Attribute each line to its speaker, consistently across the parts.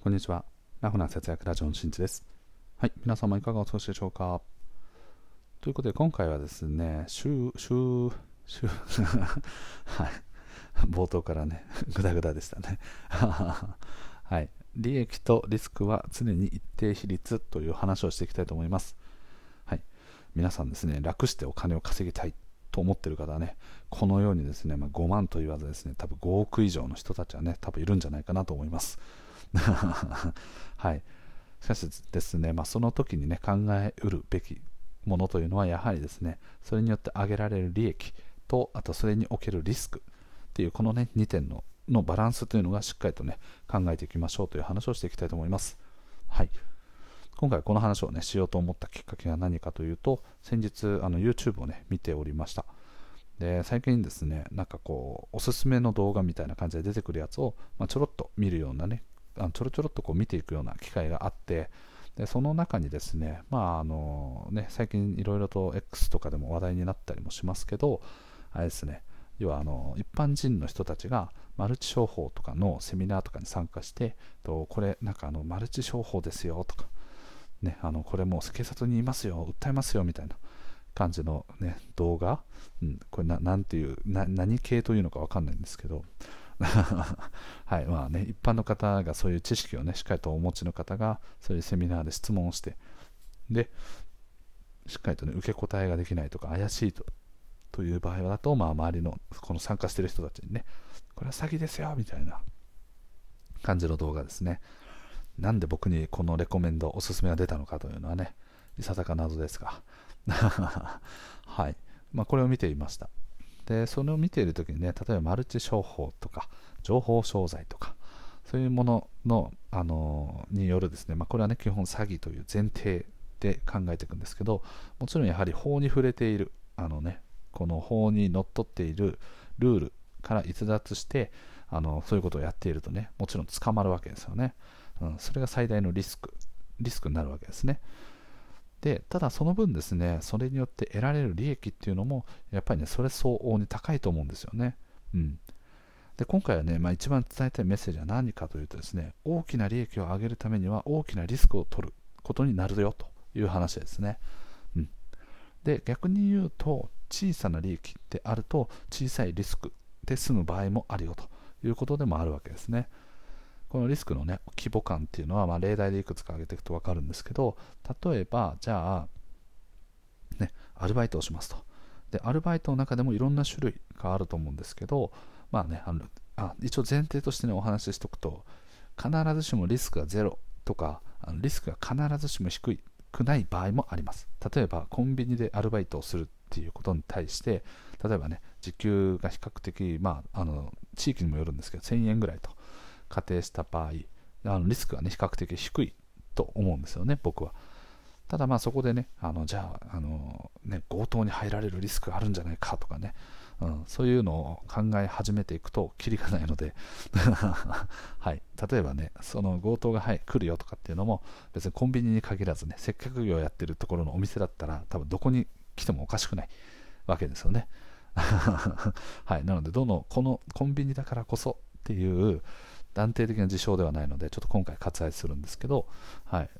Speaker 1: こんにちは。ラフな節約ラジオのしんちです。はい。皆様いかがお過ごしでしょうかということで、今回はですね、週、週、週、はい。冒頭からね、ぐだぐだでしたね。はい。利益とリスクは常に一定比率という話をしていきたいと思います。はい。皆さんですね、楽してお金を稼ぎたいと思ってる方はね、このようにですね、まあ、5万と言わずですね、多分5億以上の人たちはね、多分いるんじゃないかなと思います。はい、しかしですね、まあ、その時にね考えうるべきものというのはやはりですねそれによって上げられる利益とあとそれにおけるリスクっていうこのね2点ののバランスというのがしっかりとね考えていきましょうという話をしていきたいと思います。はい。今回この話をねしようと思ったきっかけが何かというと先日あの YouTube をね見ておりました。で最近ですねなんかこうおすすめの動画みたいな感じで出てくるやつを、まあ、ちょろっと見るようなねあのちょろちょろっとこう見ていくような機会があってでその中にですね,、まああのね最近いろいろと X とかでも話題になったりもしますけどあれですね要はあの一般人の人たちがマルチ商法とかのセミナーとかに参加してとこれなんかあのマルチ商法ですよとか、ね、あのこれもう警察にいますよ訴えますよみたいな感じの、ね、動画、うん、これななんていう何系というのか分かんないんですけど はいまあね、一般の方がそういう知識をねしっかりとお持ちの方がそういうセミナーで質問をしてでしっかりとね受け答えができないとか怪しいとという場合だと、まあ、周りのこの参加している人たちにねこれは詐欺ですよみたいな感じの動画ですね。なんで僕にこのレコメンドおすすめが出たのかというのはねいささか謎ですが。はい、まあ、これを見ていました。でそれを見ている時にね例えばマルチ商法とか情報商材とかそういうものの、あのによるですね、まあ、これはね基本詐欺という前提で考えていくんですけどもちろんやはり法に触れているあのねこの法にのっとっているルールから逸脱してあのそういうことをやっているとねもちろん捕まるわけですよね、うん、それが最大のリスクリスクになるわけですね。でただその分ですねそれによって得られる利益っていうのもやっぱりねそれ相応に高いと思うんですよね、うん、で今回はね、まあ、一番伝えたいメッセージは何かというとですね大きな利益を上げるためには大きなリスクを取ることになるよという話ですね、うん、で逆に言うと小さな利益であると小さいリスクで済む場合もあるよということでもあるわけですね、このリスクの、ね、規模感っていうのは、まあ、例題でいくつか挙げていくと分かるんですけど例えばじゃあ、ね、アルバイトをしますと。でアルバイトの中でもいろんな種類があると思うんですけど、まあね、あのあ一応前提として、ね、お話ししておくと必ずしもリスクがゼロとかあのリスクが必ずしも低くない場合もあります。例えばコンビニでアルバイトをするっていうことに対して例えばね時給が比較的、まあ、あの地域にもよるんですけど1000円ぐらいと。仮定した場合あのリスクは、ね、比較的低いと思うんですよね、僕は。ただまあそこでね、あのじゃああのね、強盗に入られるリスクがあるんじゃないかとかね、うん、そういうのを考え始めていくと、きりがないので はい、例えばね、その強盗が、はい、来るよとかっていうのも、別にコンビニに限らずね、接客業やってるところのお店だったら、多分どこに来てもおかしくないわけですよね。はい、なので、どの、このコンビニだからこそっていう、断定的な事象ではないので、ちょっと今回割愛するんですけど、はい、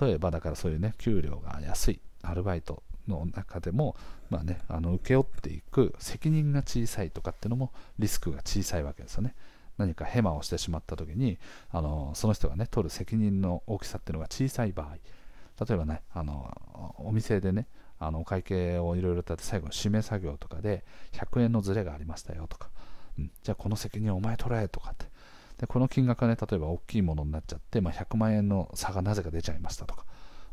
Speaker 1: 例えばだからそういうね、給料が安いアルバイトの中でも、まあね、あの請け負っていく責任が小さいとかっていうのもリスクが小さいわけですよね。何かヘマをしてしまった時にあのその人がね取る責任の大きさっていうのが小さい場合例えばねあのお店でねあのお会計をいろいろとって最後の締め作業とかで100円のズレがありましたよとか、うん、じゃあこの責任お前取れとかってでこの金額がね例えば大きいものになっちゃって、まあ、100万円の差がなぜか出ちゃいましたとか、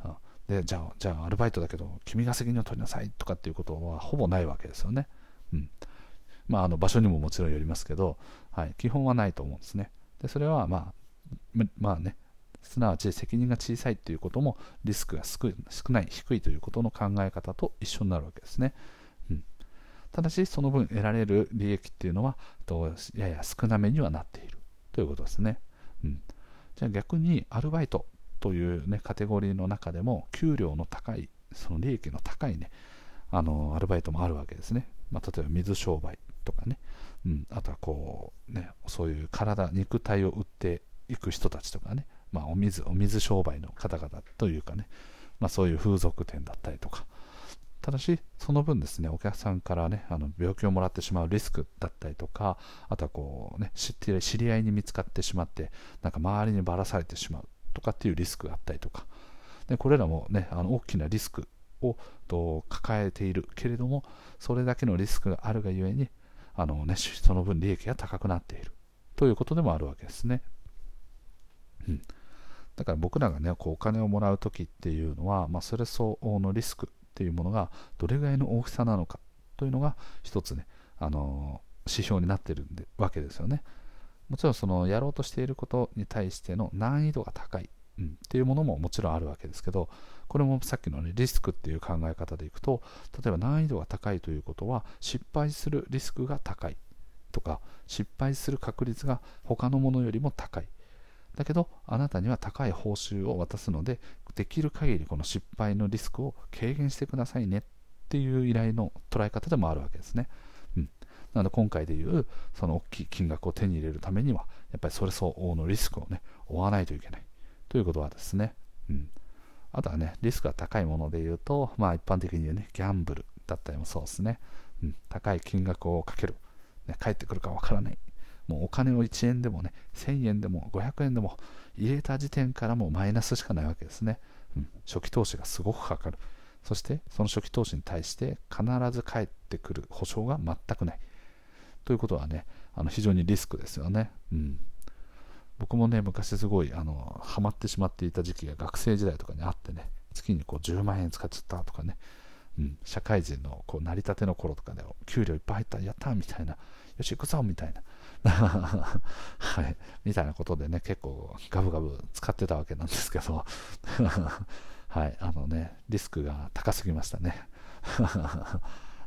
Speaker 1: うん、でじゃあじゃあアルバイトだけど君が責任を取りなさいとかっていうことはほぼないわけですよね、うん。まあ、あの場所にももちろんよりますけど、はい、基本はないと思うんですね。でそれはまあまあね。すなわち責任が小さいということもリスクが少ない低いということの考え方と一緒になるわけですね、うん、ただしその分得られる利益っていうのはやや少なめにはなっている。ということですね。うん、じゃあ逆にアルバイトという、ね、カテゴリーの中でも給料の高い、その利益の高いね、あのアルバイトもあるわけですね。まあ、例えば水商売とかね、うん、あとはこう、ね、そういう体、肉体を売っていく人たちとかね、まあ、お水お水商売の方々というかね、まあ、そういう風俗店だったりとか。ただしその分ですねお客さんからねあの病気をもらってしまうリスクだったりとかあとはこうね知って知り合いに見つかってしまってなんか周りにばらされてしまうとかっていうリスクがあったりとか。でこれらもねあの大きなリスクをと抱えているけれどもそれだけのリスクがあるがゆえにあの、ね、その分利益が高くなっている。ということでもあるわけですね。うん、だから僕らがねこうお金をもらう時っていうのは、まあ、それ相応のリスクっていうものがどれぐらいの大きさなのかというのが一つね、あの指標になっているわけですよね。もちろんそのやろうとしていることに対しての難易度が高い、うん、っていうものももちろんあるわけですけどこれもさっきの、ね、リスクっていう考え方でいくと例えば難易度が高いということは失敗するリスクが高いとか失敗する確率が他のものよりも高いだけどあなたには高い報酬を渡すのでできる限りこの失敗のリスクを軽減してくださいねっていう依頼の捉え方でもあるわけですね。うん、なので今回でいうその大きい金額を手に入れるためにはやっぱりそれ相応のリスクをね負わないといけないということはですね。うんあとはね、リスクが高いもので言うと、まあ一般的に言うね、ギャンブルだったりもそうですね。うん、高い金額をかける。ね、帰ってくるかわからない。もうお金を1円でもね、1000円でも500円でも入れた時点からもうマイナスしかないわけですね。うん、初期投資がすごくかかる。そしてその初期投資に対して必ず返ってくる保証が全くない。ということはね、あの非常にリスクですよね。うん僕もね、昔すごい、あの、ハマってしまっていた時期が学生時代とかにあってね、月にこう10万円使っちゃったとかね、うん、社会人のこう成り立ての頃とかで、給料いっぱい入った、やったみたいな、よし行くぞみたいな、はい、みたいなことでね、結構ガブガブ使ってたわけなんですけど、はい、あのね、リスクが高すぎましたね。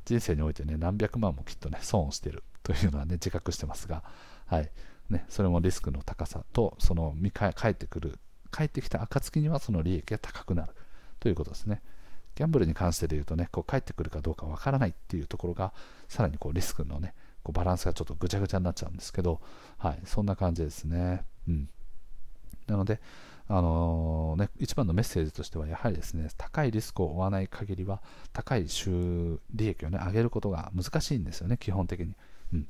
Speaker 1: 人生においてね、何百万もきっとね、損をしてるというのはね、自覚してますが、はい、ね、それもリスクの高さとその見返ってくる帰ってきた暁にはその利益が高くなるということですね。ギャンブルに関してで言うとねこう帰ってくるかどうかわからないっていうところがさらにこうリスクのねこうバランスがちょっとぐちゃぐちゃになっちゃうんですけどはいそんな感じですね。うん。なのであのー、ね、一番のメッセージとしては、やはりですね、高いリスクを負わない限りは、高い収利益を、ね、上げることが難しいんですよね、基本的に。うん、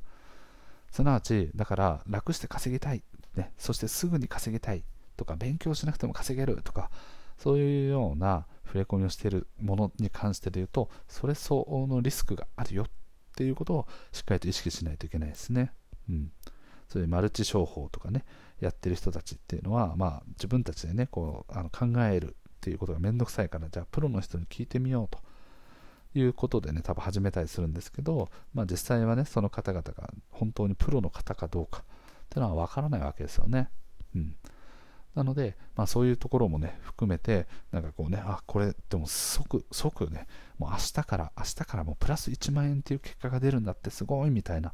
Speaker 1: すなわち、だから楽して稼ぎたい、ね、そしてすぐに稼ぎたいとか、勉強しなくても稼げるとか、そういうような触れ込みをしているものに関してで言うと、それ相応のリスクがあるよっていうことをしっかりと意識しないといけないですね。うん。そういうマルチ商法とかね、やってる人たちっていうのは、まあ、自分たちでね、こうあの考えるっていうことがめんどくさいから、じゃあプロの人に聞いてみようと。いうことでね、多分始めたりするんですけど、まあ、実際はね、その方々が本当にプロの方かどうかっていうのは分からないわけですよね。うん。なので、まあ、そういうところもね、含めて、なんかこうね、あ、これ、でも即、即ね、もう明日から、明日からもうプラス1万円っていう結果が出るんだってすごいみたいな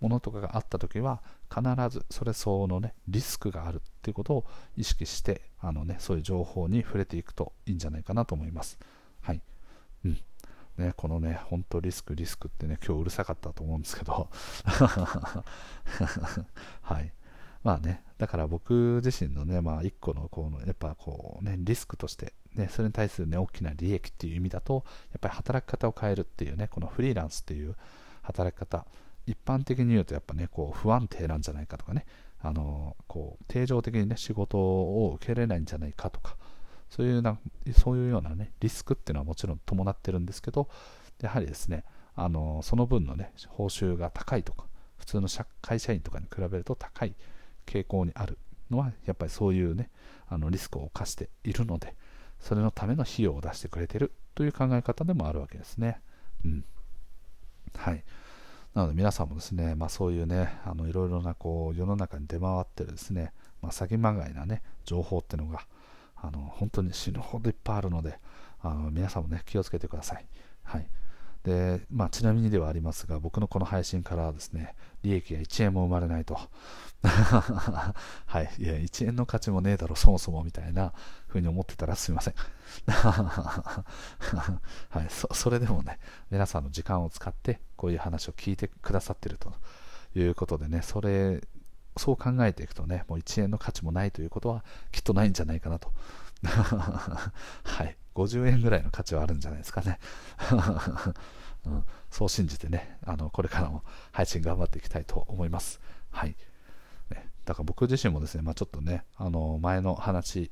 Speaker 1: ものとかがあったときは、必ずそれ相応のね、リスクがあるっていうことを意識して、あのね、そういう情報に触れていくといいんじゃないかなと思います。はい。うん。ね、このね、本当リスク、リスクってね、今日うるさかったと思うんですけど、はい。まあね、だから僕自身のね、まあ一個のこの、やっぱこうね、リスクとして、ね、それに対するね、大きな利益っていう意味だと、やっぱり働き方を変えるっていうね、このフリーランスっていう働き方、一般的に言うとやっぱね、こう不安定なんじゃないかとかね、あの、こう、定常的にね、仕事を受けれないんじゃないかとか、そういうなそういうような、ね、リスクっていうのはもちろん伴ってるんですけど、やはりですね、あのその分の、ね、報酬が高いとか、普通の会社員とかに比べると高い傾向にあるのは、やっぱりそういう、ね、あのリスクを冒しているので、それのための費用を出してくれてるという考え方でもあるわけですね。うん。はい。なので皆さんもですね、まあ、そういうね、あのいろいろなこう世の中に出回ってるですね、まあ、詐欺まがいなね、情報っていうのが、あの本当に死ぬほどいっぱいあるのであの皆さんもね気をつけてください。はいでまあ、ちなみにではありますが、僕のこの配信からはですね、利益が1円も生まれないと。はい。いや、1円の価値もねえだろ、そもそもみたいな風に思ってたらすみません。はい。そ、それでもね、皆さんの時間を使って、こういう話を聞いてくださってるということでね、それそう考えていくとね、もう1円の価値もないということはきっとないんじゃないかなと。はい。50円ぐらいの価値はあるんじゃないですかね。うん、そう信じてね、あのこれからも配信頑張っていきたいと思います。はい。ね、だから僕自身もですね、まあ、ちょっとね、あの前の話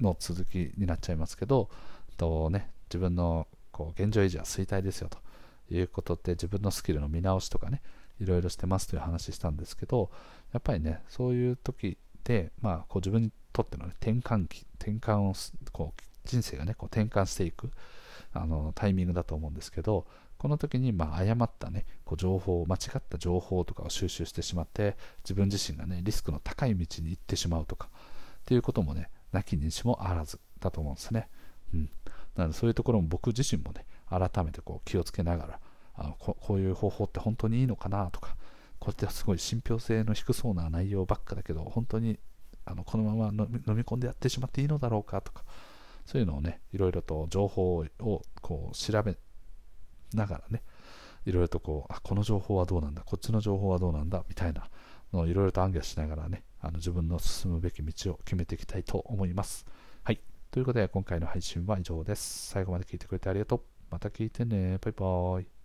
Speaker 1: の続きになっちゃいますけど、とね、自分のこう現状維持は衰退ですよということで、自分のスキルの見直しとかね、いろいろしてますという話したんですけど、やっぱりね、そういう時で、まあ、こう自分にとっての、ね、転換期、転換をこう人生がね、こう転換していくあのタイミングだと思うんですけど、この時にまあ誤ったね、こう情報、間違った情報とかを収集してしまって、自分自身がね、リスクの高い道に行ってしまうとか、っていうこともね、なきにしもあらずだと思うんですね。うん。なのでそういうところも僕自身もね、改めてこう気をつけながら、あのここういう方法って本当にいいのかなとか、こうやってすごい信憑性の低そうな内容ばっかだけど、本当にあのこのまま飲み込んでやってしまっていいのだろうかとか、そういうのをね、いろいろと情報をこう調べながらね、いろいろとこう、あ、この情報はどうなんだ、こっちの情報はどうなんだ、みたいなのをいろいろと暗記しながらね、あの自分の進むべき道を決めていきたいと思います。はい。ということで、今回の配信は以上です。最後まで聞いてくれてありがとう。また聞いてね。バイバーイ。